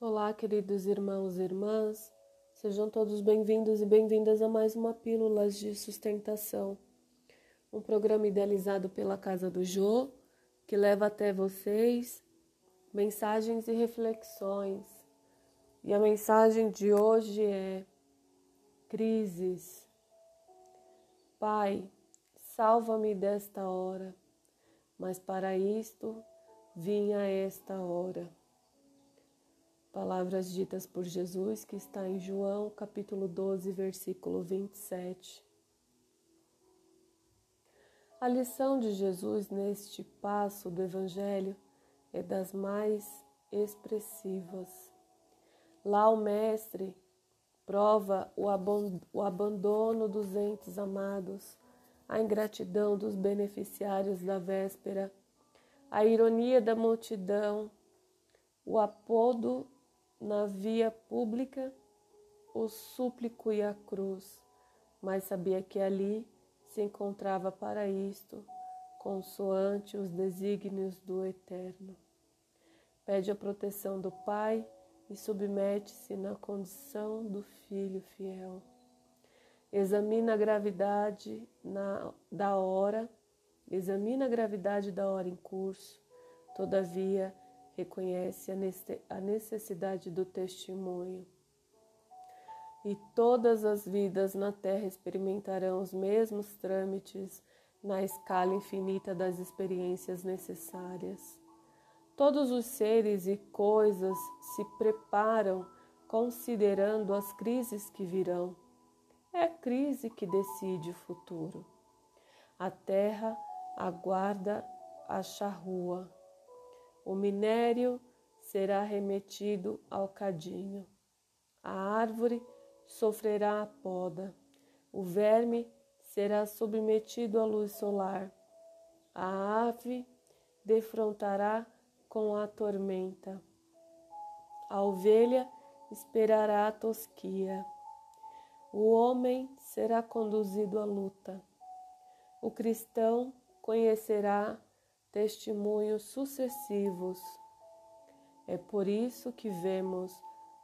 Olá, queridos irmãos e irmãs, sejam todos bem-vindos e bem-vindas a mais uma Pílulas de Sustentação, um programa idealizado pela Casa do Jô, que leva até vocês mensagens e reflexões. E a mensagem de hoje é: crises. Pai, salva-me desta hora, mas para isto vinha esta hora. Palavras ditas por Jesus que está em João capítulo 12, versículo 27. A lição de Jesus neste passo do Evangelho é das mais expressivas. Lá o Mestre prova o abandono dos entes amados, a ingratidão dos beneficiários da véspera, a ironia da multidão, o apodo na via pública o súplico e a cruz, mas sabia que ali se encontrava para isto, consoante os desígnios do Eterno. Pede a proteção do Pai e submete-se na condição do Filho fiel. Examina a gravidade na, da hora, examina a gravidade da hora em curso, todavia, reconhece a necessidade do testemunho. E todas as vidas na Terra experimentarão os mesmos trâmites na escala infinita das experiências necessárias. Todos os seres e coisas se preparam considerando as crises que virão. É a crise que decide o futuro. A terra aguarda a charrua o minério será remetido ao cadinho. A árvore sofrerá a poda. O verme será submetido à luz solar. A ave defrontará com a tormenta. A ovelha esperará a tosquia. O homem será conduzido à luta. O cristão conhecerá testemunhos sucessivos. É por isso que vemos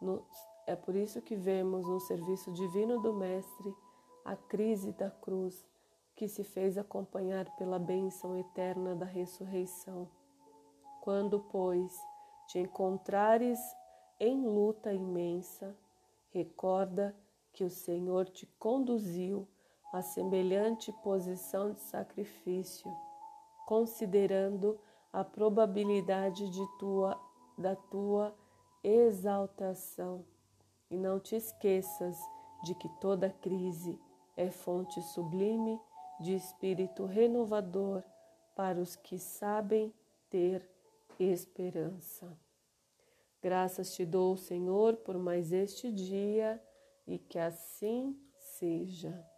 no, é por isso que vemos no serviço divino do Mestre a crise da cruz que se fez acompanhar pela bênção eterna da ressurreição. Quando, pois, te encontrares em luta imensa, recorda que o Senhor te conduziu a semelhante posição de sacrifício considerando a probabilidade de tua, da tua exaltação. E não te esqueças de que toda crise é fonte sublime de espírito renovador para os que sabem ter esperança. Graças te dou, Senhor, por mais este dia e que assim seja.